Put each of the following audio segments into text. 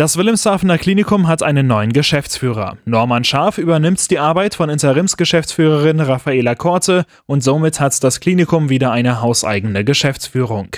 Das Wilhelmshavener Klinikum hat einen neuen Geschäftsführer. Norman Scharf übernimmt die Arbeit von Interimsgeschäftsführerin Raffaela Korte und somit hat das Klinikum wieder eine hauseigene Geschäftsführung.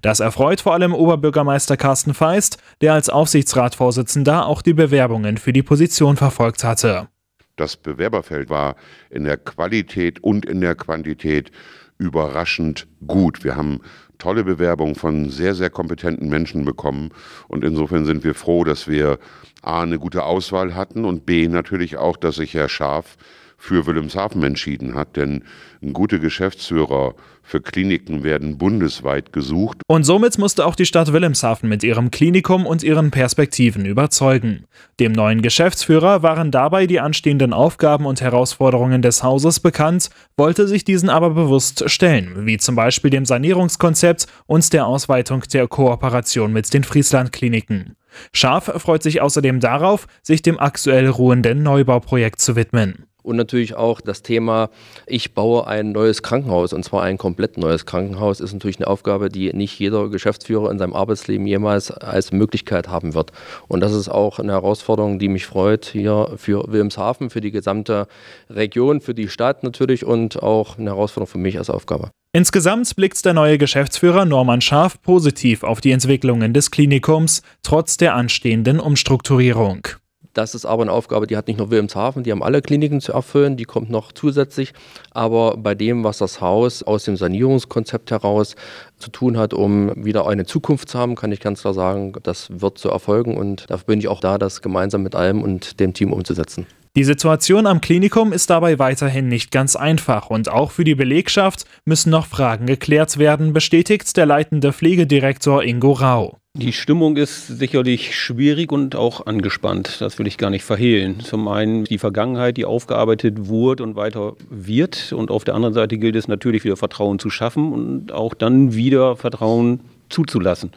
Das erfreut vor allem Oberbürgermeister Carsten Feist, der als Aufsichtsratsvorsitzender auch die Bewerbungen für die Position verfolgt hatte. Das Bewerberfeld war in der Qualität und in der Quantität überraschend gut. Wir haben tolle Bewerbungen von sehr, sehr kompetenten Menschen bekommen. Und insofern sind wir froh, dass wir A, eine gute Auswahl hatten und B, natürlich auch, dass sich Herr Scharf für Wilhelmshaven entschieden hat, denn gute Geschäftsführer für Kliniken werden bundesweit gesucht. Und somit musste auch die Stadt Wilhelmshaven mit ihrem Klinikum und ihren Perspektiven überzeugen. Dem neuen Geschäftsführer waren dabei die anstehenden Aufgaben und Herausforderungen des Hauses bekannt, wollte sich diesen aber bewusst stellen, wie zum Beispiel dem Sanierungskonzept und der Ausweitung der Kooperation mit den Frieslandkliniken. Scharf freut sich außerdem darauf, sich dem aktuell ruhenden Neubauprojekt zu widmen. Und natürlich auch das Thema, ich baue ein neues Krankenhaus und zwar ein komplett neues Krankenhaus, ist natürlich eine Aufgabe, die nicht jeder Geschäftsführer in seinem Arbeitsleben jemals als Möglichkeit haben wird. Und das ist auch eine Herausforderung, die mich freut hier für Wilhelmshaven, für die gesamte Region, für die Stadt natürlich und auch eine Herausforderung für mich als Aufgabe. Insgesamt blickt der neue Geschäftsführer Norman Scharf positiv auf die Entwicklungen des Klinikums, trotz der anstehenden Umstrukturierung. Das ist aber eine Aufgabe, die hat nicht nur Wilhelmshaven, die haben alle Kliniken zu erfüllen, die kommt noch zusätzlich. Aber bei dem, was das Haus aus dem Sanierungskonzept heraus zu tun hat, um wieder eine Zukunft zu haben, kann ich ganz klar sagen, das wird so erfolgen und dafür bin ich auch da, das gemeinsam mit allem und dem Team umzusetzen. Die Situation am Klinikum ist dabei weiterhin nicht ganz einfach und auch für die Belegschaft müssen noch Fragen geklärt werden, bestätigt der leitende Pflegedirektor Ingo Rau. Die Stimmung ist sicherlich schwierig und auch angespannt. Das will ich gar nicht verhehlen. Zum einen die Vergangenheit, die aufgearbeitet wurde und weiter wird. Und auf der anderen Seite gilt es natürlich wieder Vertrauen zu schaffen und auch dann wieder Vertrauen zuzulassen.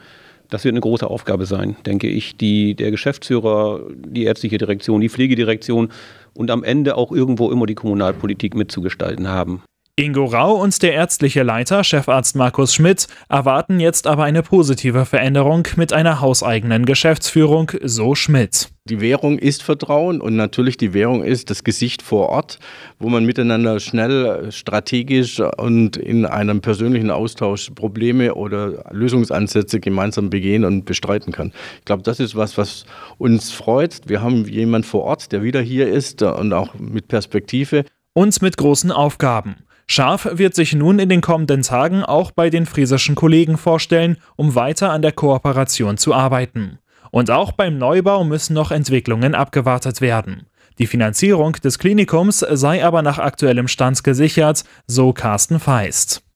Das wird eine große Aufgabe sein, denke ich, die der Geschäftsführer, die ärztliche Direktion, die Pflegedirektion und am Ende auch irgendwo immer die Kommunalpolitik mitzugestalten haben. Ingo Rau und der ärztliche Leiter, Chefarzt Markus Schmidt, erwarten jetzt aber eine positive Veränderung mit einer hauseigenen Geschäftsführung, so Schmidt. Die Währung ist Vertrauen und natürlich die Währung ist das Gesicht vor Ort, wo man miteinander schnell, strategisch und in einem persönlichen Austausch Probleme oder Lösungsansätze gemeinsam begehen und bestreiten kann. Ich glaube, das ist was, was uns freut. Wir haben jemanden vor Ort, der wieder hier ist und auch mit Perspektive. Und mit großen Aufgaben. Scharf wird sich nun in den kommenden Tagen auch bei den friesischen Kollegen vorstellen, um weiter an der Kooperation zu arbeiten. Und auch beim Neubau müssen noch Entwicklungen abgewartet werden. Die Finanzierung des Klinikums sei aber nach aktuellem Stand gesichert, so Carsten Feist.